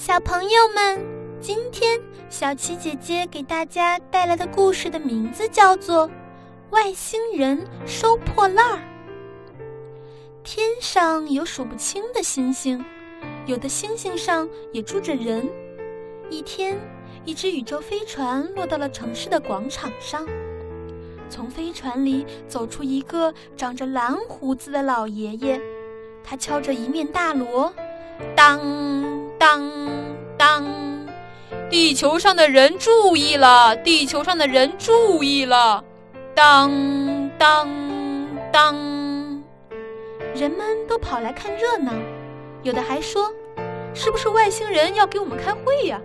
小朋友们，今天小七姐姐给大家带来的故事的名字叫做《外星人收破烂儿》。天上有数不清的星星，有的星星上也住着人。一天，一只宇宙飞船落到了城市的广场上，从飞船里走出一个长着蓝胡子的老爷爷，他敲着一面大锣，当。当当，地球上的人注意了！地球上的人注意了！当当当，人们都跑来看热闹，有的还说：“是不是外星人要给我们开会呀？”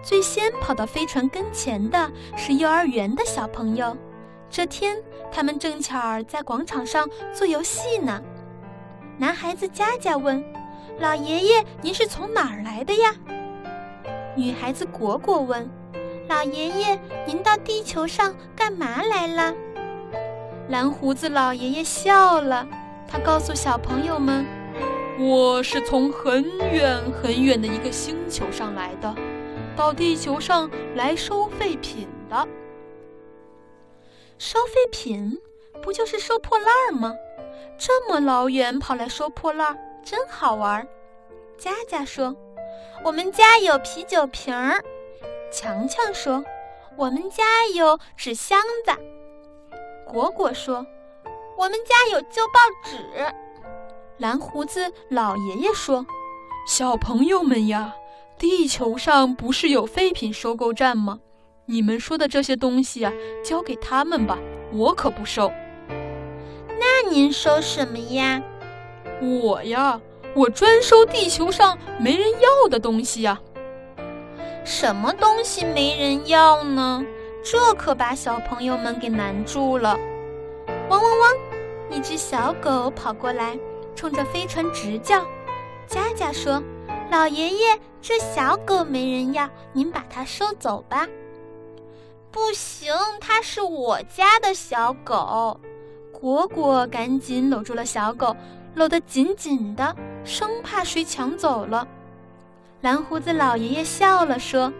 最先跑到飞船跟前的是幼儿园的小朋友，这天他们正巧在广场上做游戏呢。男孩子佳佳问。老爷爷，您是从哪儿来的呀？女孩子果果问：“老爷爷，您到地球上干嘛来了？”蓝胡子老爷爷笑了，他告诉小朋友们：“我是从很远很远的一个星球上来的，到地球上来收废品的。收废品，不就是收破烂吗？这么老远跑来收破烂。”真好玩，佳佳说：“我们家有啤酒瓶儿。”强强说：“我们家有纸箱子。”果果说：“我们家有旧报纸。”蓝胡子老爷爷说：“小朋友们呀，地球上不是有废品收购站吗？你们说的这些东西啊，交给他们吧，我可不收。”那您收什么呀？我呀，我专收地球上没人要的东西呀。什么东西没人要呢？这可把小朋友们给难住了。汪汪汪！一只小狗跑过来，冲着飞船直叫。佳佳说：“老爷爷，这小狗没人要，您把它收走吧。”不行，它是我家的小狗。果果赶紧搂住了小狗。搂得紧紧的，生怕谁抢走了。蓝胡子老爷爷笑了，说：“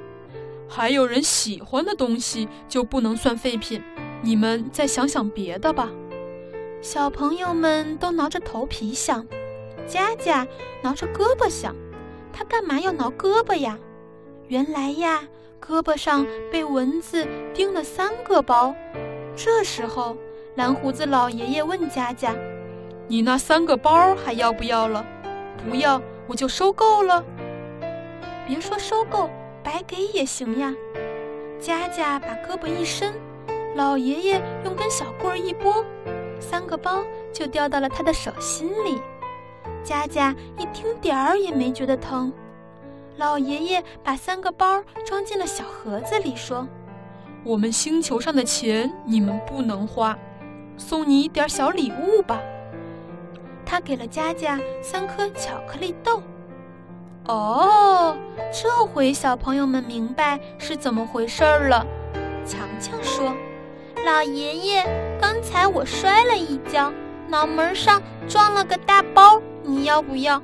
还有人喜欢的东西就不能算废品，你们再想想别的吧。”小朋友们都挠着头皮想，佳佳挠着胳膊想，他干嘛要挠胳膊呀？原来呀，胳膊上被蚊子叮了三个包。这时候，蓝胡子老爷爷问佳佳。你那三个包还要不要了？不要，我就收购了。别说收购，白给也行呀。佳佳把胳膊一伸，老爷爷用根小棍儿一拨，三个包就掉到了他的手心里。佳佳一丁点儿也没觉得疼。老爷爷把三个包装进了小盒子里，说：“我们星球上的钱你们不能花，送你一点小礼物吧。”他给了佳佳三颗巧克力豆。哦，这回小朋友们明白是怎么回事儿了。强强说：“老爷爷，刚才我摔了一跤，脑门上撞了个大包，你要不要？”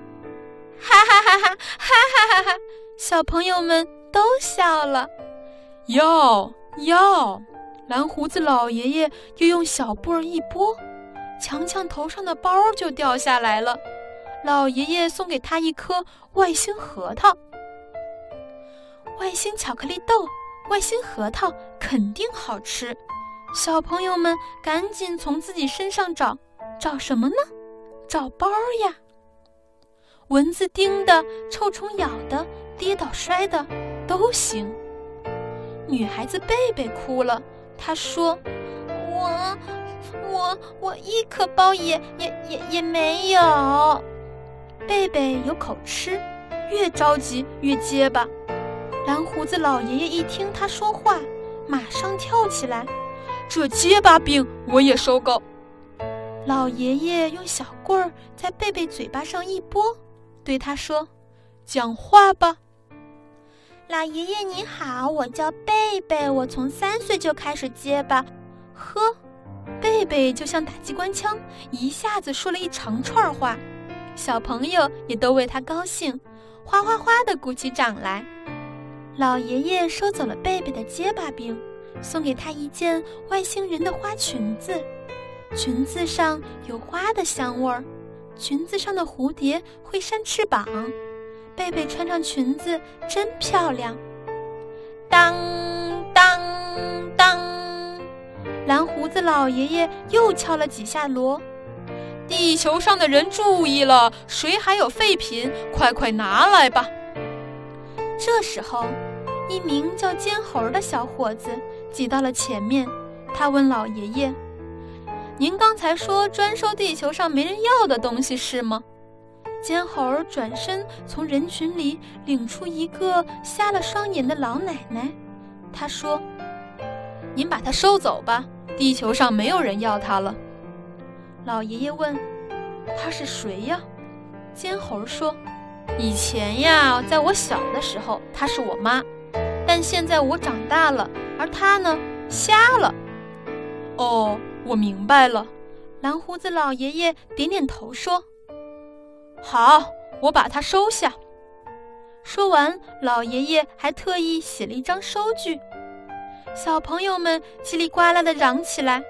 哈哈哈哈哈哈哈哈！小朋友们都笑了。要要！蓝胡子老爷爷又用小布儿一拨。强强头上的包就掉下来了，老爷爷送给他一颗外星核桃。外星巧克力豆，外星核桃肯定好吃。小朋友们赶紧从自己身上找，找什么呢？找包呀！蚊子叮的，臭虫咬的，跌倒摔的，都行。女孩子贝贝哭了，他说：“我。”我我一颗包也也也也没有。贝贝有口吃，越着急越结巴。蓝胡子老爷爷一听他说话，马上跳起来：“这结巴病我也收购。”老爷爷用小棍儿在贝贝嘴巴上一拨，对他说：“讲话吧。”老爷爷你好，我叫贝贝，我从三岁就开始结巴。呵。贝贝就像打机关枪，一下子说了一长串话。小朋友也都为他高兴，哗哗哗地鼓起掌来。老爷爷收走了贝贝的结巴病，送给他一件外星人的花裙子，裙子上有花的香味儿，裙子上的蝴蝶会扇翅膀，贝贝穿上裙子真漂亮。当当当，蓝胡子老爷爷又敲了几下锣。地球上的人注意了，谁还有废品，快快拿来吧。这时候，一名叫尖猴的小伙子挤到了前面。他问老爷爷：“您刚才说专收地球上没人要的东西是吗？”尖猴转身从人群里领出一个瞎了双眼的老奶奶。他说：“您把它收走吧，地球上没有人要它了。”老爷爷问：“他是谁呀？”尖猴说：“以前呀，在我小的时候，她是我妈，但现在我长大了，而她呢，瞎了。”哦，我明白了。蓝胡子老爷爷点点头说：“好，我把它收下。”说完，老爷爷还特意写了一张收据。小朋友们叽里呱啦地嚷起来。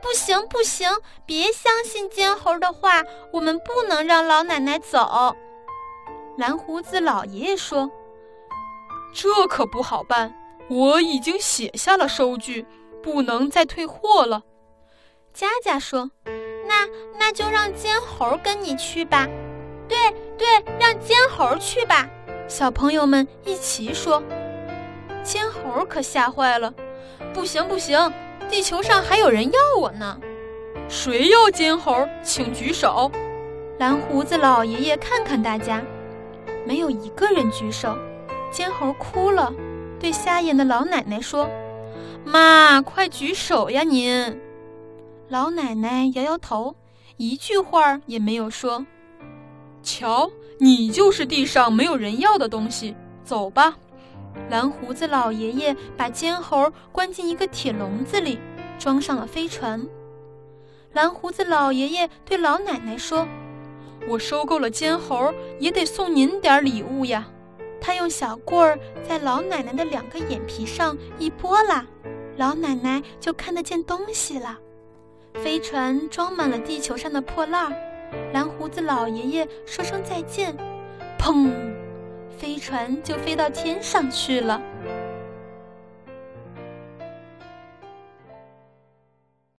不行不行，别相信尖猴的话，我们不能让老奶奶走。蓝胡子老爷爷说：“这可不好办，我已经写下了收据，不能再退货了。”佳佳说：“那那就让尖猴跟你去吧。”“对，让尖猴去吧。”小朋友们一齐说。尖猴可吓坏了，“不行不行！”地球上还有人要我呢，谁要尖猴？请举手。蓝胡子老爷爷看看大家，没有一个人举手。尖猴哭了，对瞎眼的老奶奶说：“妈，快举手呀您！”老奶奶摇摇头，一句话也没有说。瞧，你就是地上没有人要的东西，走吧。蓝胡子老爷爷把尖猴关进一个铁笼子里，装上了飞船。蓝胡子老爷爷对老奶奶说：“我收购了尖猴，也得送您点礼物呀。”他用小棍儿在老奶奶的两个眼皮上一拨拉，老奶奶就看得见东西了。飞船装满了地球上的破烂儿，蓝胡子老爷爷说声再见，砰。飞船就飞到天上去了。